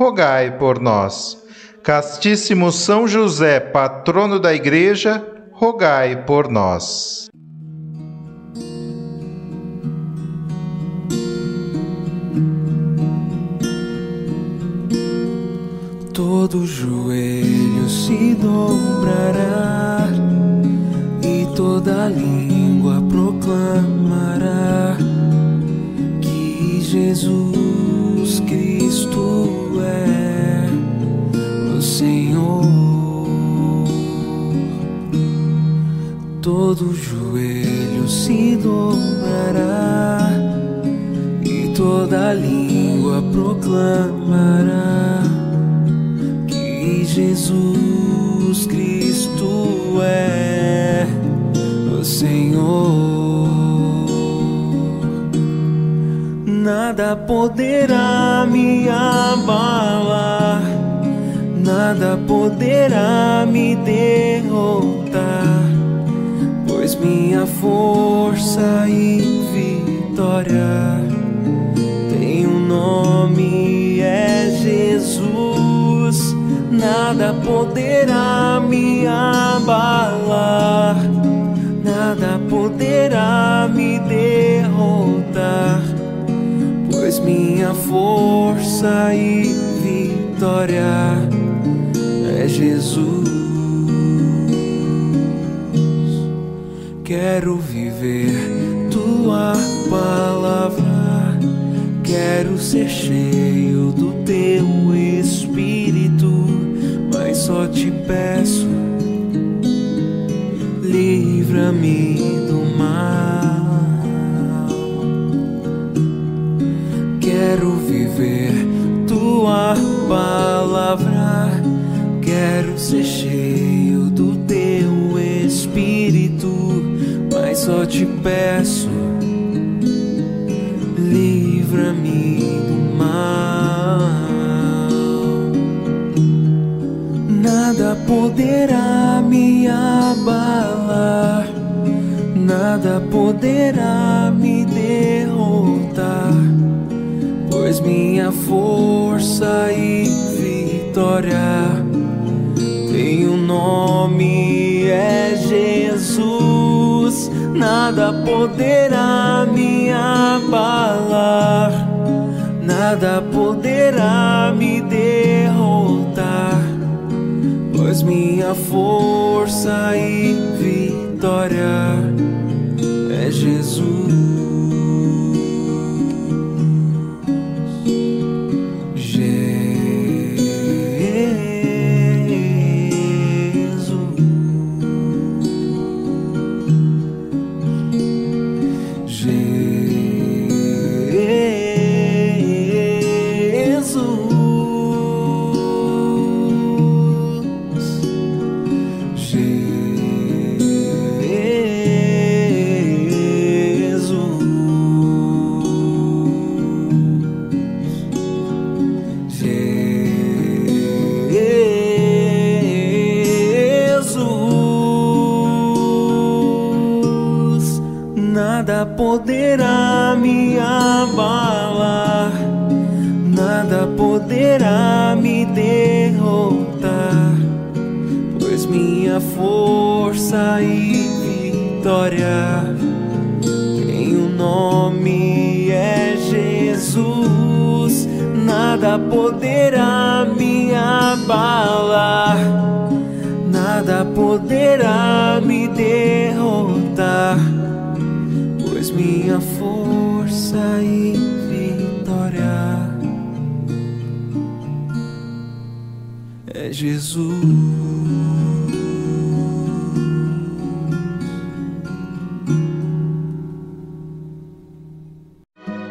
rogai por nós. Castíssimo São José, patrono da Igreja, rogai por nós. Todo joelho se dobrará e toda língua proclamará que Jesus Todo joelho se dobrará e toda língua proclamará que Jesus Cristo é o Senhor. Nada poderá me abalar, nada poderá me derrotar, pois minha força e vitória tem um nome, é Jesus. Nada poderá me abalar, nada poderá me derrotar pois minha força e vitória é Jesus. Quero viver tua palavra, quero ser cheio do teu espírito, mas só te peço, livra-me força e vitória. Tem um nome, é Jesus. Nada poderá me abalar, nada poderá me derrotar, pois minha força e vitória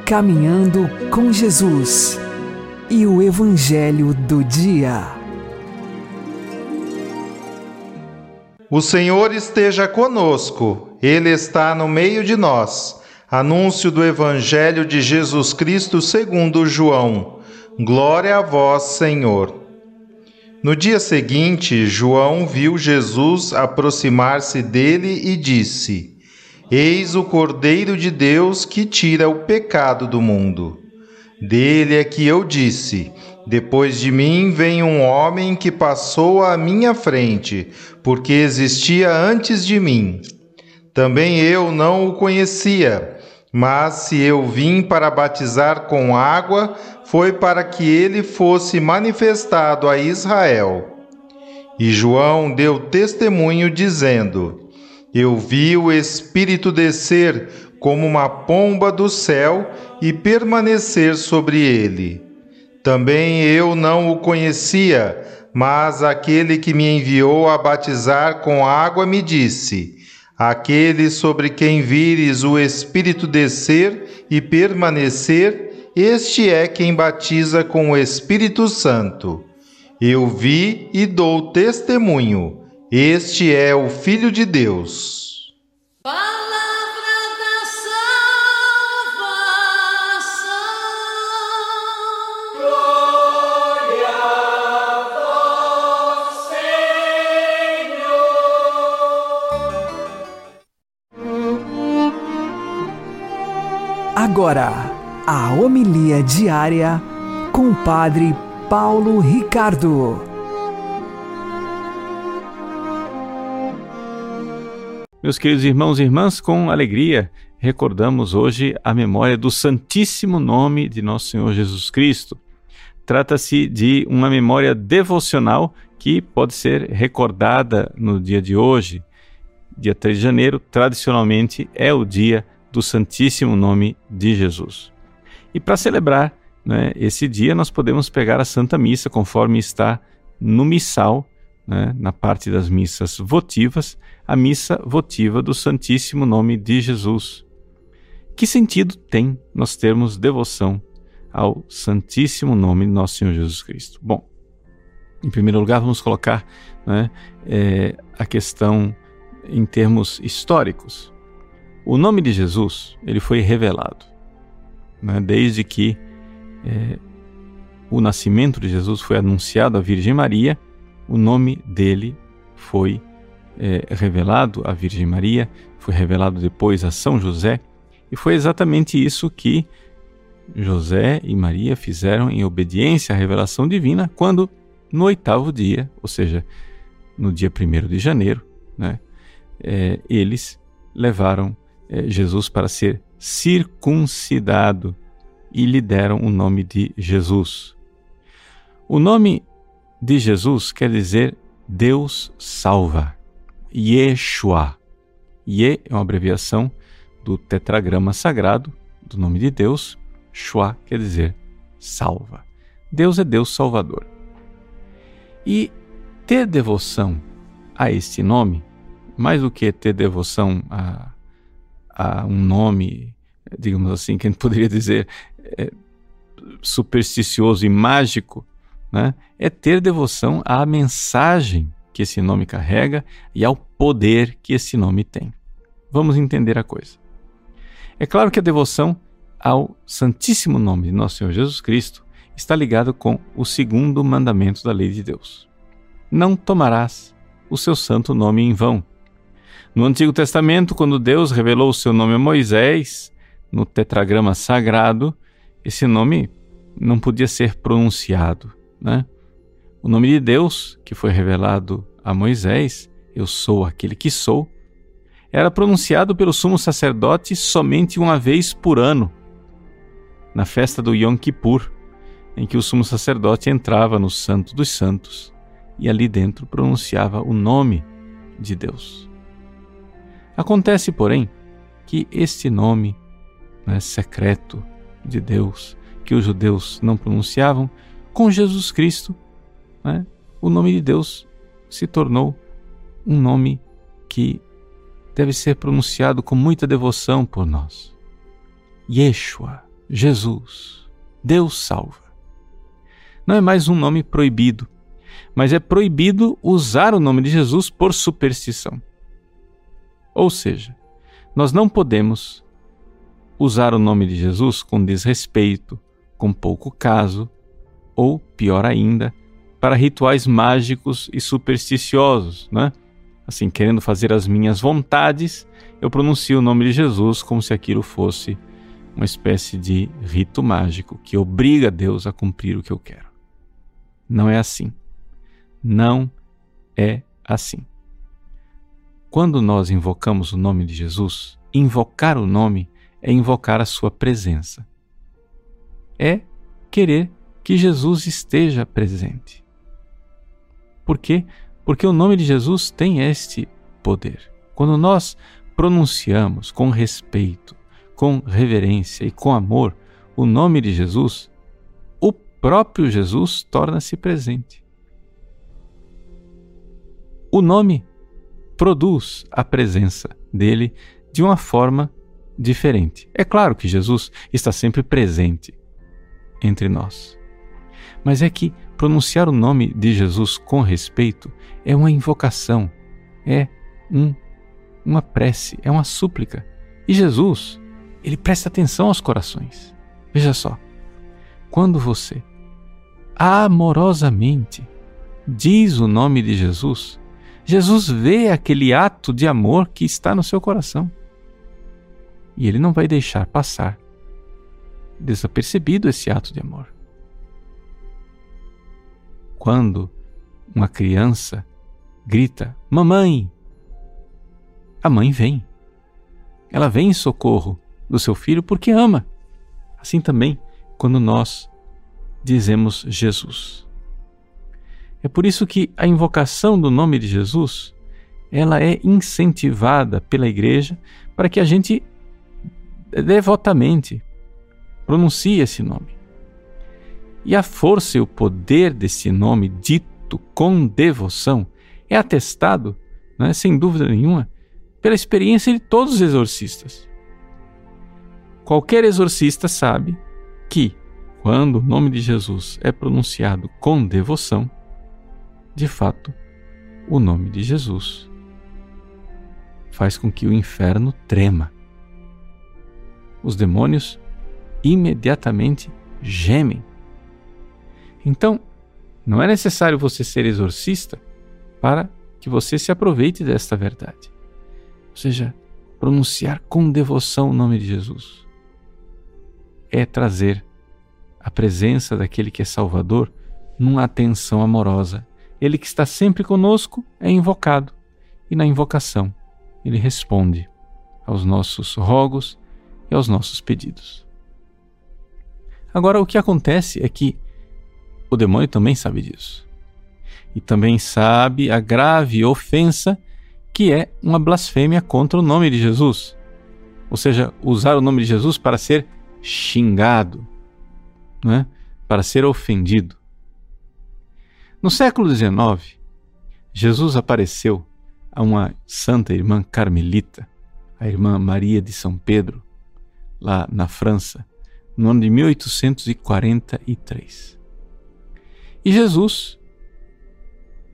Caminhando com Jesus e o Evangelho do Dia. O Senhor esteja conosco, Ele está no meio de nós. Anúncio do Evangelho de Jesus Cristo segundo João. Glória a vós, Senhor. No dia seguinte, João viu Jesus aproximar-se dele e disse: Eis o Cordeiro de Deus que tira o pecado do mundo. Dele é que eu disse: Depois de mim vem um homem que passou à minha frente, porque existia antes de mim. Também eu não o conhecia, mas se eu vim para batizar com água, foi para que ele fosse manifestado a Israel. E João deu testemunho dizendo: Eu vi o Espírito descer como uma pomba do céu e permanecer sobre ele. Também eu não o conhecia, mas aquele que me enviou a batizar com água me disse: Aquele sobre quem vires o Espírito descer e permanecer, este é quem batiza com o Espírito Santo. Eu vi e dou testemunho: este é o Filho de Deus. Agora, a homilia diária com o Padre Paulo Ricardo. Meus queridos irmãos e irmãs, com alegria recordamos hoje a memória do Santíssimo Nome de Nosso Senhor Jesus Cristo. Trata-se de uma memória devocional que pode ser recordada no dia de hoje. Dia 3 de janeiro, tradicionalmente, é o dia do Santíssimo Nome de Jesus. E para celebrar né, esse dia, nós podemos pegar a Santa Missa conforme está no missal, né, na parte das missas votivas, a missa votiva do Santíssimo Nome de Jesus. Que sentido tem nós termos devoção ao Santíssimo Nome de Nosso Senhor Jesus Cristo? Bom, em primeiro lugar, vamos colocar né, é, a questão em termos históricos. O nome de Jesus ele foi revelado, né? desde que é, o nascimento de Jesus foi anunciado à Virgem Maria, o nome dele foi é, revelado à Virgem Maria, foi revelado depois a São José, e foi exatamente isso que José e Maria fizeram em obediência à revelação divina quando, no oitavo dia, ou seja, no dia primeiro de janeiro, né, é, eles levaram é, Jesus para ser circuncidado e lhe deram o nome de Jesus. O nome de Jesus quer dizer Deus salva. Yeshua. Ye é uma abreviação do tetragrama sagrado do nome de Deus. Shua quer dizer salva. Deus é Deus salvador. E ter devoção a este nome, mais do que ter devoção a a um nome, digamos assim, que a gente poderia dizer é, supersticioso e mágico, né? É ter devoção à mensagem que esse nome carrega e ao poder que esse nome tem. Vamos entender a coisa. É claro que a devoção ao Santíssimo Nome de Nosso Senhor Jesus Cristo está ligado com o segundo mandamento da lei de Deus. Não tomarás o seu santo nome em vão. No Antigo Testamento, quando Deus revelou o seu nome a Moisés, no tetragrama sagrado, esse nome não podia ser pronunciado. Né? O nome de Deus, que foi revelado a Moisés, Eu sou aquele que sou, era pronunciado pelo sumo sacerdote somente uma vez por ano, na festa do Yom Kippur, em que o sumo sacerdote entrava no Santo dos Santos e ali dentro pronunciava o nome de Deus. Acontece, porém, que este nome né, secreto de Deus, que os judeus não pronunciavam, com Jesus Cristo, né, o nome de Deus se tornou um nome que deve ser pronunciado com muita devoção por nós. Yeshua, Jesus, Deus salva. Não é mais um nome proibido, mas é proibido usar o nome de Jesus por superstição. Ou seja, nós não podemos usar o nome de Jesus com desrespeito, com pouco caso, ou, pior ainda, para rituais mágicos e supersticiosos, né? Assim, querendo fazer as minhas vontades, eu pronuncio o nome de Jesus como se aquilo fosse uma espécie de rito mágico que obriga Deus a cumprir o que eu quero. Não é assim. Não é assim. Quando nós invocamos o nome de Jesus, invocar o nome é invocar a sua presença. É querer que Jesus esteja presente. Por quê? Porque o nome de Jesus tem este poder. Quando nós pronunciamos com respeito, com reverência e com amor o nome de Jesus, o próprio Jesus torna-se presente. O nome produz a presença dele de uma forma diferente. É claro que Jesus está sempre presente entre nós. Mas é que pronunciar o nome de Jesus com respeito é uma invocação, é um, uma prece, é uma súplica. E Jesus, ele presta atenção aos corações. Veja só, quando você amorosamente diz o nome de Jesus, Jesus vê aquele ato de amor que está no seu coração. E ele não vai deixar passar desapercebido esse ato de amor. Quando uma criança grita: Mamãe! A mãe vem. Ela vem em socorro do seu filho porque ama. Assim também quando nós dizemos Jesus. É por isso que a invocação do nome de Jesus, ela é incentivada pela igreja para que a gente devotamente pronuncie esse nome. E a força e o poder desse nome dito com devoção é atestado, né, sem dúvida nenhuma, pela experiência de todos os exorcistas. Qualquer exorcista sabe que, quando o nome de Jesus é pronunciado com devoção, de fato, o nome de Jesus faz com que o inferno trema. Os demônios imediatamente gemem. Então, não é necessário você ser exorcista para que você se aproveite desta verdade. Ou seja, pronunciar com devoção o nome de Jesus é trazer a presença daquele que é Salvador numa atenção amorosa ele que está sempre conosco é invocado, e na invocação ele responde aos nossos rogos e aos nossos pedidos. Agora, o que acontece é que o demônio também sabe disso. E também sabe a grave ofensa que é uma blasfêmia contra o nome de Jesus. Ou seja, usar o nome de Jesus para ser xingado, né? para ser ofendido. No século XIX, Jesus apareceu a uma santa irmã carmelita, a irmã Maria de São Pedro, lá na França, no ano de 1843. E Jesus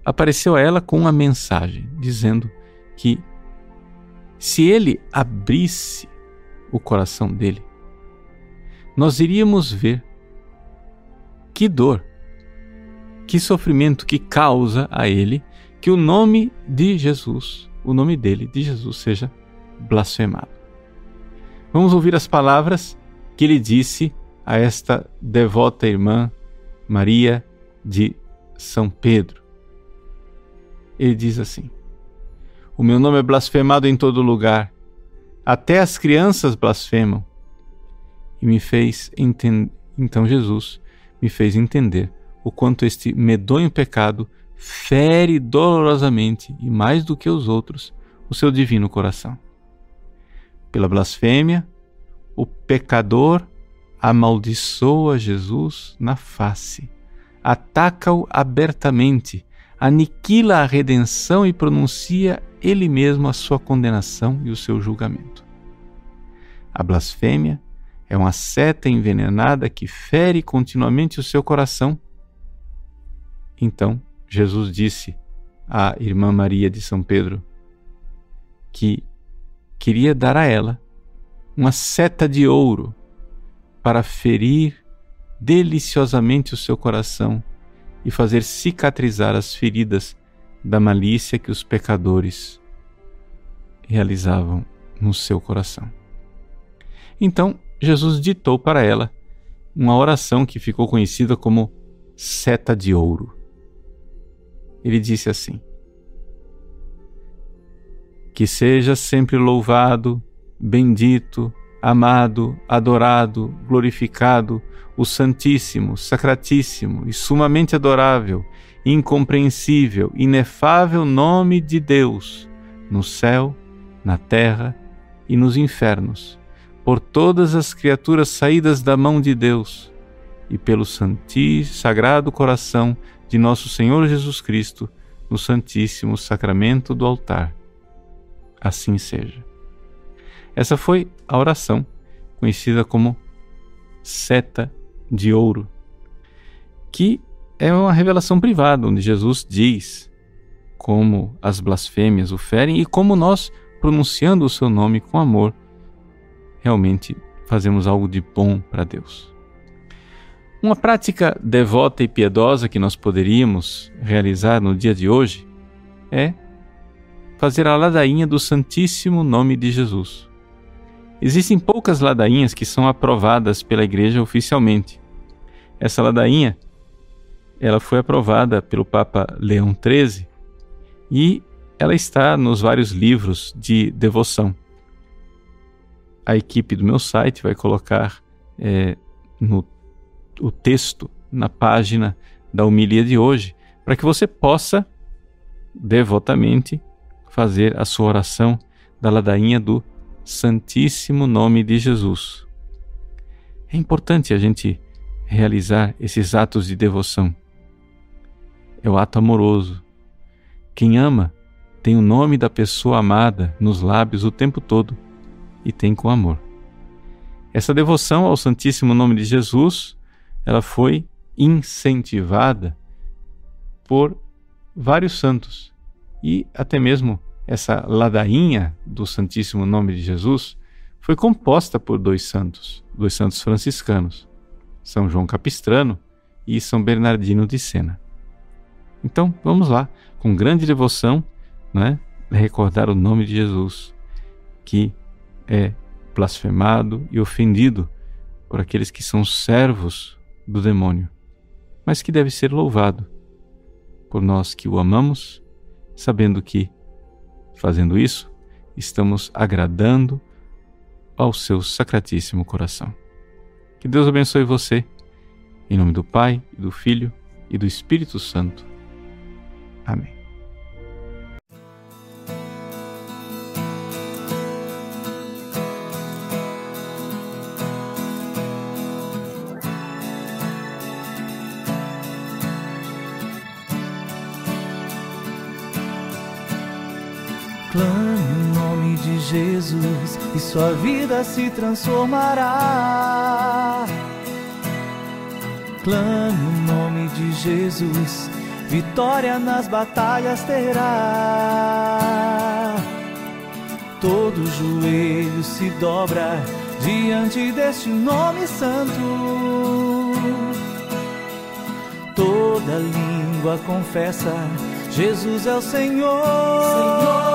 apareceu a ela com uma mensagem dizendo que se ele abrisse o coração dele, nós iríamos ver que dor que sofrimento que causa a ele que o nome de Jesus, o nome dele, de Jesus, seja blasfemado. Vamos ouvir as palavras que ele disse a esta devota irmã Maria de São Pedro. Ele diz assim: O meu nome é blasfemado em todo lugar, até as crianças blasfemam. E me fez entender. Então Jesus me fez entender o quanto este medonho pecado fere dolorosamente e mais do que os outros o seu divino coração. Pela blasfêmia, o pecador amaldiçoa Jesus na face, ataca-o abertamente, aniquila a redenção e pronuncia ele mesmo a sua condenação e o seu julgamento. A blasfêmia é uma seta envenenada que fere continuamente o seu coração. Então, Jesus disse à irmã Maria de São Pedro que queria dar a ela uma seta de ouro para ferir deliciosamente o seu coração e fazer cicatrizar as feridas da malícia que os pecadores realizavam no seu coração. Então, Jesus ditou para ela uma oração que ficou conhecida como seta de ouro. Ele disse assim: Que seja sempre louvado, bendito, amado, adorado, glorificado o Santíssimo, Sacratíssimo e sumamente adorável, incompreensível, inefável nome de Deus, no céu, na terra e nos infernos por todas as criaturas saídas da mão de Deus e pelo santíssimo sagrado coração de nosso Senhor Jesus Cristo no santíssimo sacramento do altar. Assim seja. Essa foi a oração conhecida como seta de ouro, que é uma revelação privada onde Jesus diz como as blasfêmias o ferem e como nós, pronunciando o seu nome com amor, realmente fazemos algo de bom para Deus. Uma prática devota e piedosa que nós poderíamos realizar no dia de hoje é fazer a ladainha do Santíssimo Nome de Jesus. Existem poucas ladainhas que são aprovadas pela Igreja oficialmente. Essa ladainha ela foi aprovada pelo Papa Leão XIII e ela está nos vários livros de devoção a equipe do meu site vai colocar é, no, o texto na página da homilia de hoje, para que você possa devotamente fazer a sua oração da ladainha do Santíssimo Nome de Jesus. É importante a gente realizar esses atos de devoção. É o ato amoroso. Quem ama tem o nome da pessoa amada nos lábios o tempo todo e tem com amor. Essa devoção ao Santíssimo Nome de Jesus, ela foi incentivada por vários santos e até mesmo essa ladainha do Santíssimo Nome de Jesus foi composta por dois santos, dois santos franciscanos, São João Capistrano e São Bernardino de Sena. Então, vamos lá, com grande devoção, né, recordar o nome de Jesus, que é blasfemado e ofendido por aqueles que são servos do demônio, mas que deve ser louvado por nós que o amamos, sabendo que, fazendo isso, estamos agradando ao seu sacratíssimo coração. Que Deus abençoe você, em nome do Pai, e do Filho e do Espírito Santo. Amém. Clame o nome de Jesus e sua vida se transformará. Clame o nome de Jesus, vitória nas batalhas terá. Todo joelho se dobra diante deste nome santo. Toda língua confessa Jesus é o Senhor. Senhor,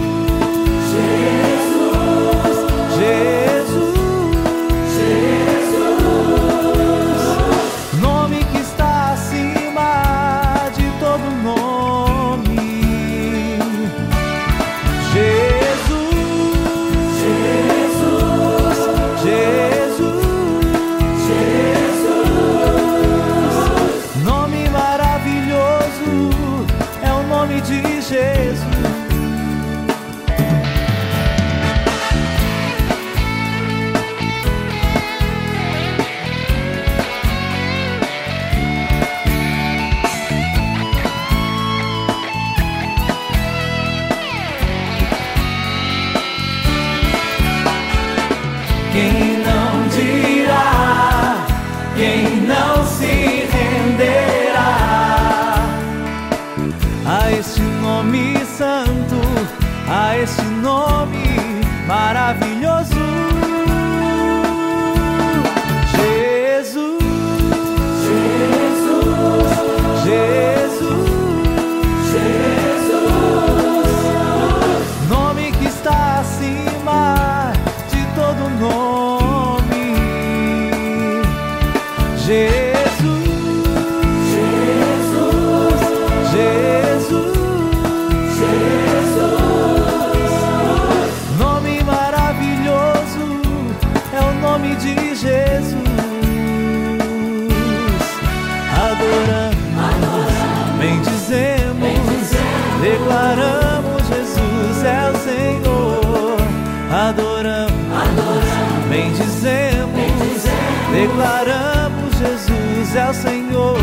Declaramos Jesus é o Senhor.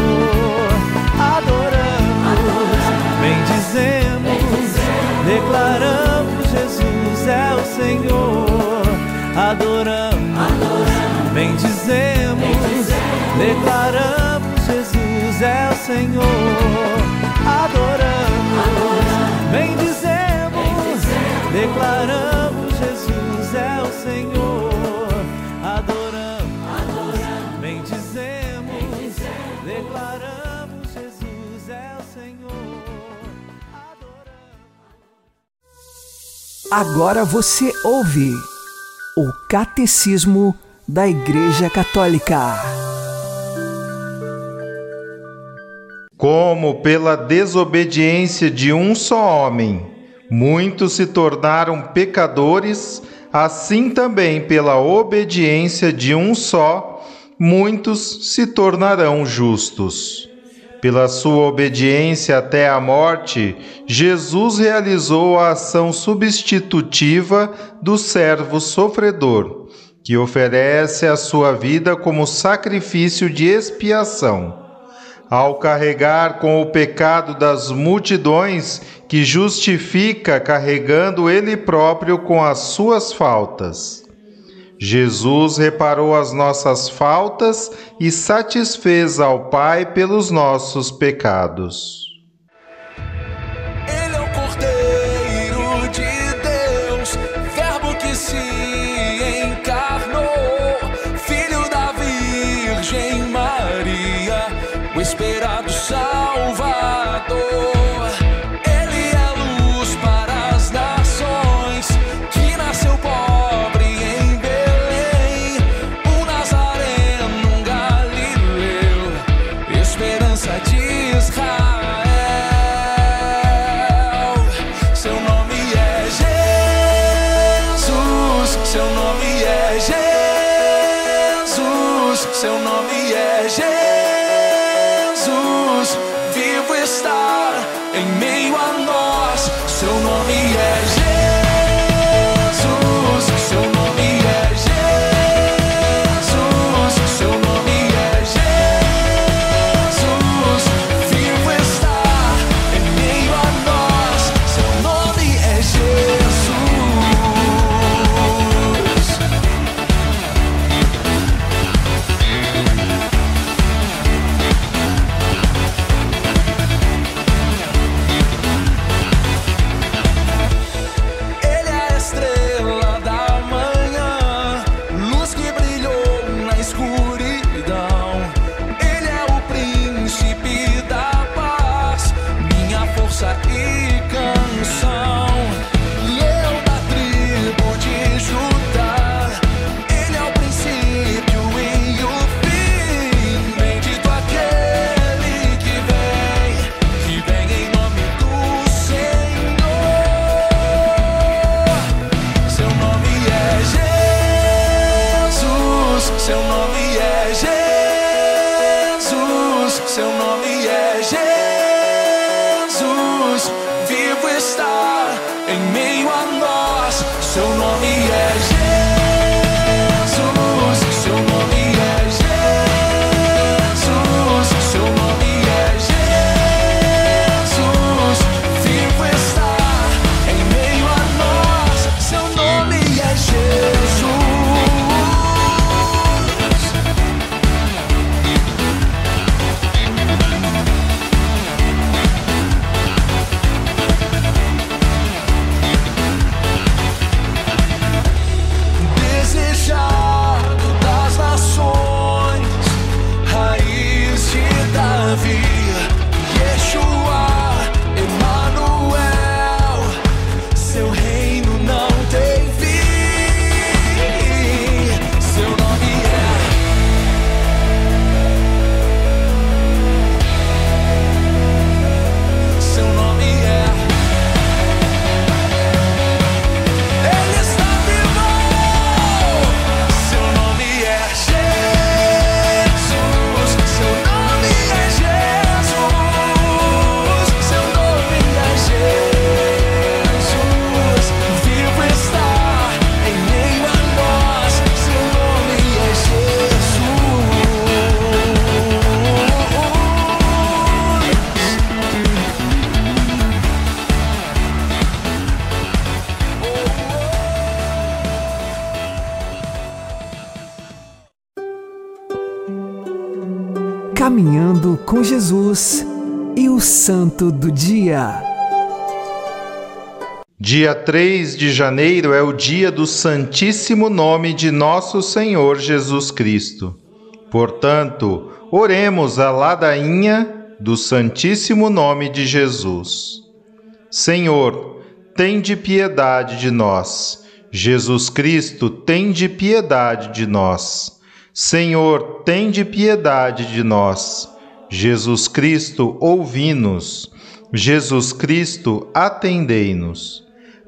Adoramos, bendizemos. Declaramos Jesus é o Senhor. Adoramos, bendizemos. Declaramos Jesus é o Senhor. Adoramos, bendizemos. Declaramos Agora você ouve o Catecismo da Igreja Católica. Como pela desobediência de um só homem, muitos se tornaram pecadores, assim também pela obediência de um só, muitos se tornarão justos. Pela sua obediência até a morte, Jesus realizou a ação substitutiva do servo sofredor, que oferece a sua vida como sacrifício de expiação. Ao carregar com o pecado das multidões, que justifica carregando ele próprio com as suas faltas. Jesus reparou as nossas faltas e satisfez ao Pai pelos nossos pecados. Caminhando com Jesus e o Santo do Dia. Dia 3 de janeiro é o dia do Santíssimo Nome de Nosso Senhor Jesus Cristo. Portanto, oremos a ladainha do Santíssimo Nome de Jesus. Senhor, tende piedade de nós. Jesus Cristo, tende piedade de nós. Senhor, tende piedade de nós. Jesus Cristo, ouvi-nos. Jesus Cristo, atendei-nos.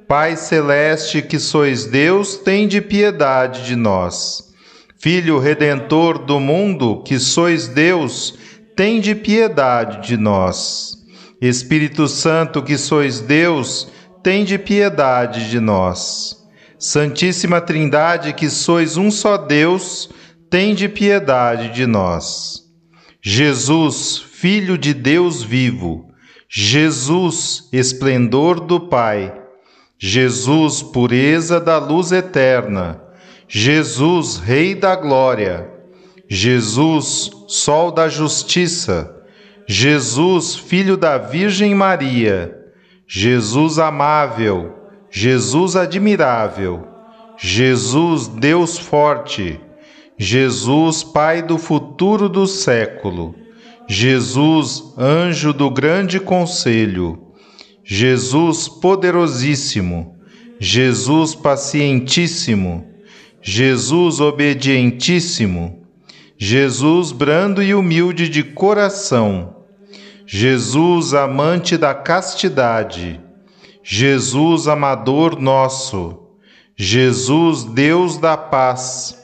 Pai celeste, que sois Deus, tende piedade de nós. Filho redentor do mundo, que sois Deus, tende piedade de nós. Espírito Santo, que sois Deus, tende piedade de nós. Santíssima Trindade, que sois um só Deus, tende piedade de nós. Jesus, Filho de Deus vivo, Jesus, esplendor do Pai, Jesus, pureza da luz eterna, Jesus, Rei da glória, Jesus, Sol da justiça, Jesus, Filho da Virgem Maria, Jesus amável, Jesus admirável, Jesus, Deus forte, Jesus, Pai do futuro do século, Jesus, anjo do grande conselho, Jesus poderosíssimo, Jesus pacientíssimo, Jesus obedientíssimo, Jesus brando e humilde de coração, Jesus amante da castidade, Jesus amador nosso, Jesus Deus da paz,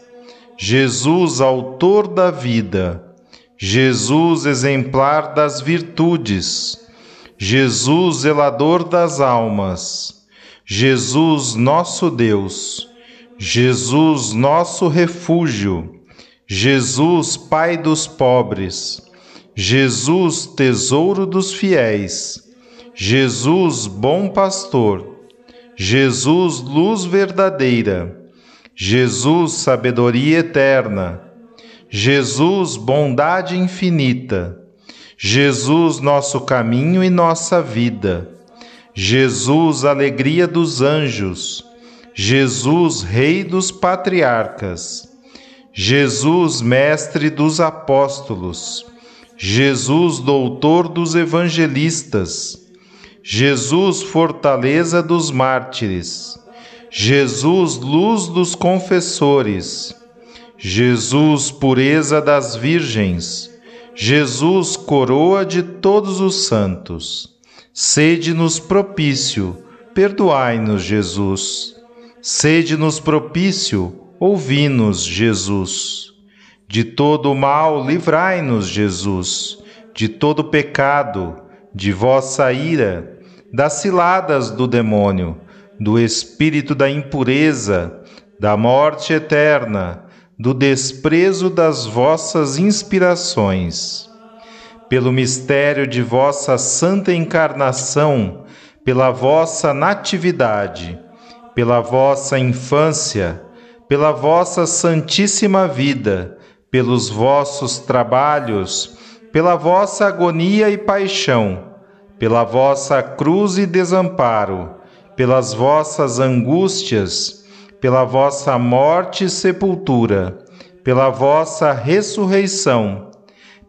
Jesus autor da vida, Jesus exemplar das virtudes, Jesus zelador das almas, Jesus nosso Deus, Jesus nosso refúgio, Jesus Pai dos pobres, Jesus tesouro dos fiéis, Jesus bom pastor, Jesus luz verdadeira, Jesus sabedoria eterna, Jesus bondade infinita, Jesus nosso caminho e nossa vida, Jesus alegria dos anjos, Jesus rei dos patriarcas, Jesus mestre dos apóstolos, Jesus doutor dos evangelistas, Jesus fortaleza dos mártires, Jesus luz dos confessores, Jesus pureza das virgens, Jesus coroa de todos os santos. Sede-nos propício, perdoai-nos, Jesus. Sede-nos propício, ouvi-nos, Jesus. De todo o mal, livrai-nos, Jesus. De todo pecado, de vossa ira, das ciladas do demônio, do espírito da impureza, da morte eterna, do desprezo das vossas inspirações. Pelo mistério de vossa santa encarnação, pela vossa natividade, pela vossa infância, pela vossa santíssima vida, pelos vossos trabalhos, pela vossa agonia e paixão, pela vossa cruz e desamparo, pelas vossas angústias, pela vossa morte e sepultura, pela vossa ressurreição,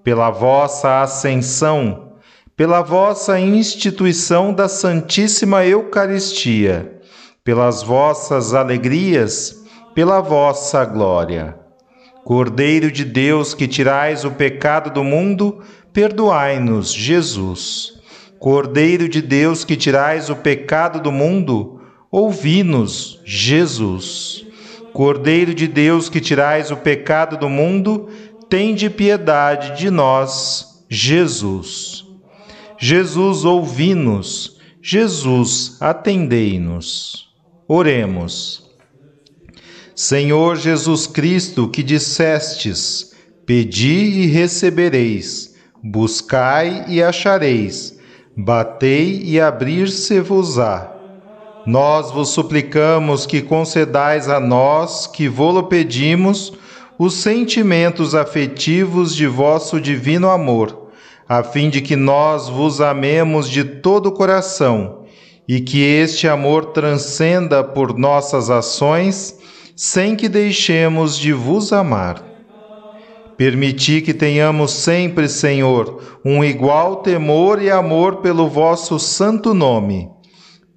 pela vossa ascensão, pela vossa instituição da Santíssima Eucaristia, pelas vossas alegrias, pela vossa glória. Cordeiro de Deus que tirais o pecado do mundo, perdoai-nos, Jesus. Cordeiro de Deus que tirais o pecado do mundo, ouvi-nos, Jesus. Cordeiro de Deus que tirais o pecado do mundo, tende piedade de nós, Jesus. Jesus, ouvi-nos. Jesus, atendei-nos. Oremos. Senhor Jesus Cristo, que dissestes: Pedi e recebereis, buscai e achareis, batei e abrir-se-vos-á. Nós vos suplicamos que concedais a nós, que vô-lo pedimos, os sentimentos afetivos de vosso divino amor, a fim de que nós vos amemos de todo o coração e que este amor transcenda por nossas ações, sem que deixemos de vos amar. Permiti que tenhamos sempre, Senhor, um igual temor e amor pelo vosso santo nome,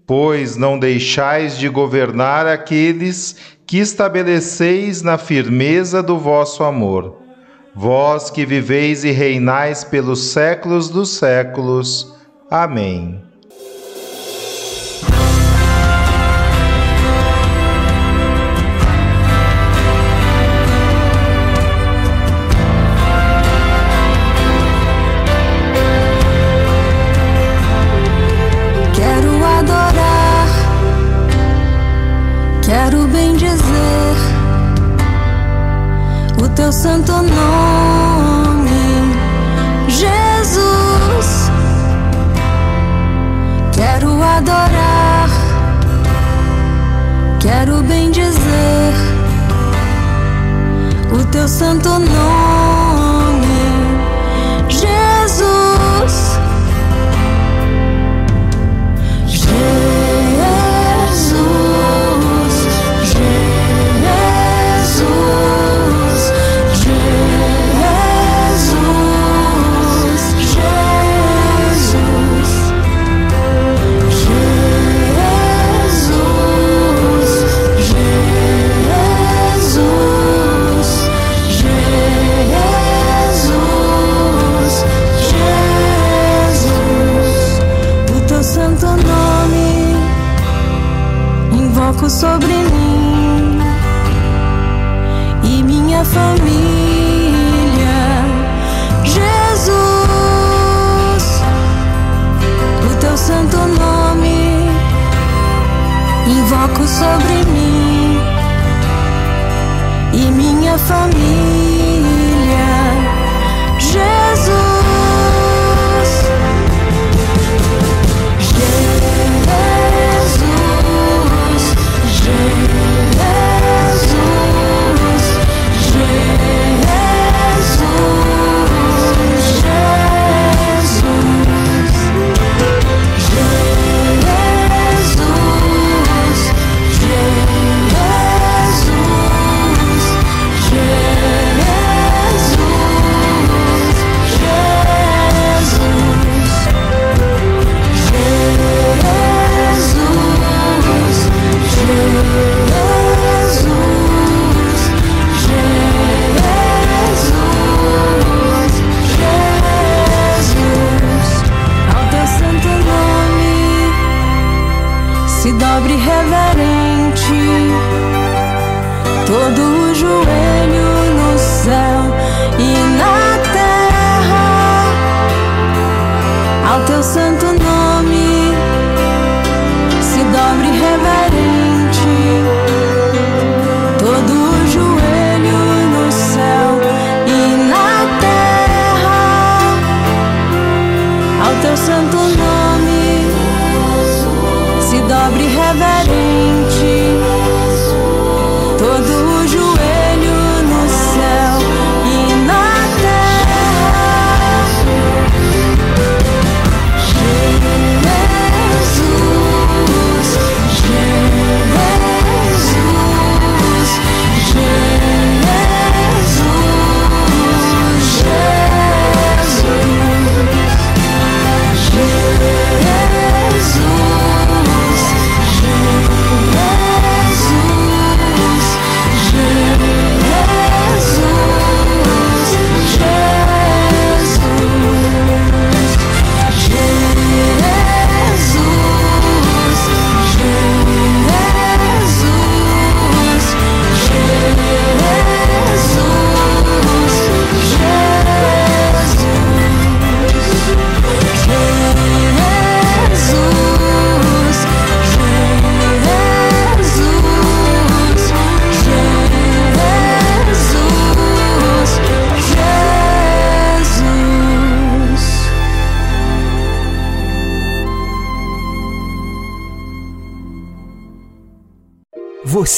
pois não deixais de governar aqueles que estabeleceis na firmeza do vosso amor. Vós que viveis e reinais pelos séculos dos séculos. Amém.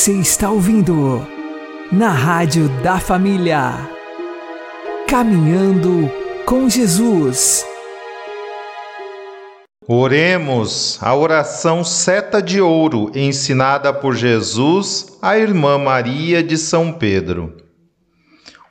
Você está ouvindo na Rádio da Família. Caminhando com Jesus. Oremos a oração seta de ouro ensinada por Jesus à irmã Maria de São Pedro.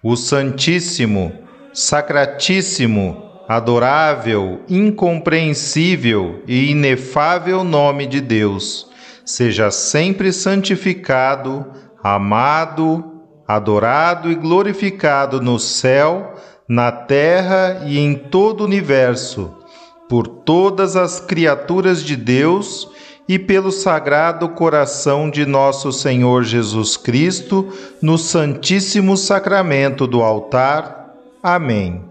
O Santíssimo, Sacratíssimo, adorável, incompreensível e inefável nome de Deus, seja sempre santificado, amado, adorado e glorificado no céu, na terra e em todo o universo por todas as criaturas de Deus e pelo sagrado coração de nosso Senhor Jesus Cristo, no Santíssimo Sacramento do altar. Amém.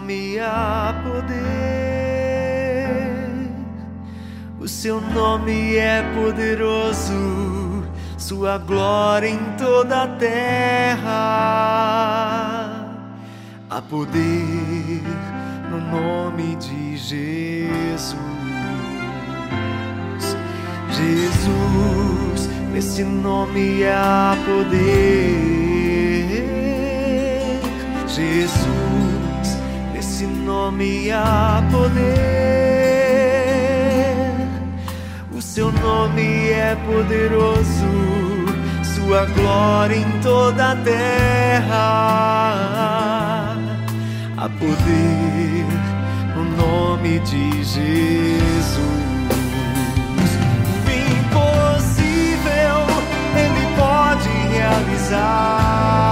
Nome há poder. O seu nome é poderoso, sua glória em toda a terra. Há poder no nome de Jesus. Jesus, nesse nome há poder. Jesus, nome há poder. O seu nome é poderoso, sua glória em toda a terra. Há poder no nome de Jesus. impossível Ele pode realizar.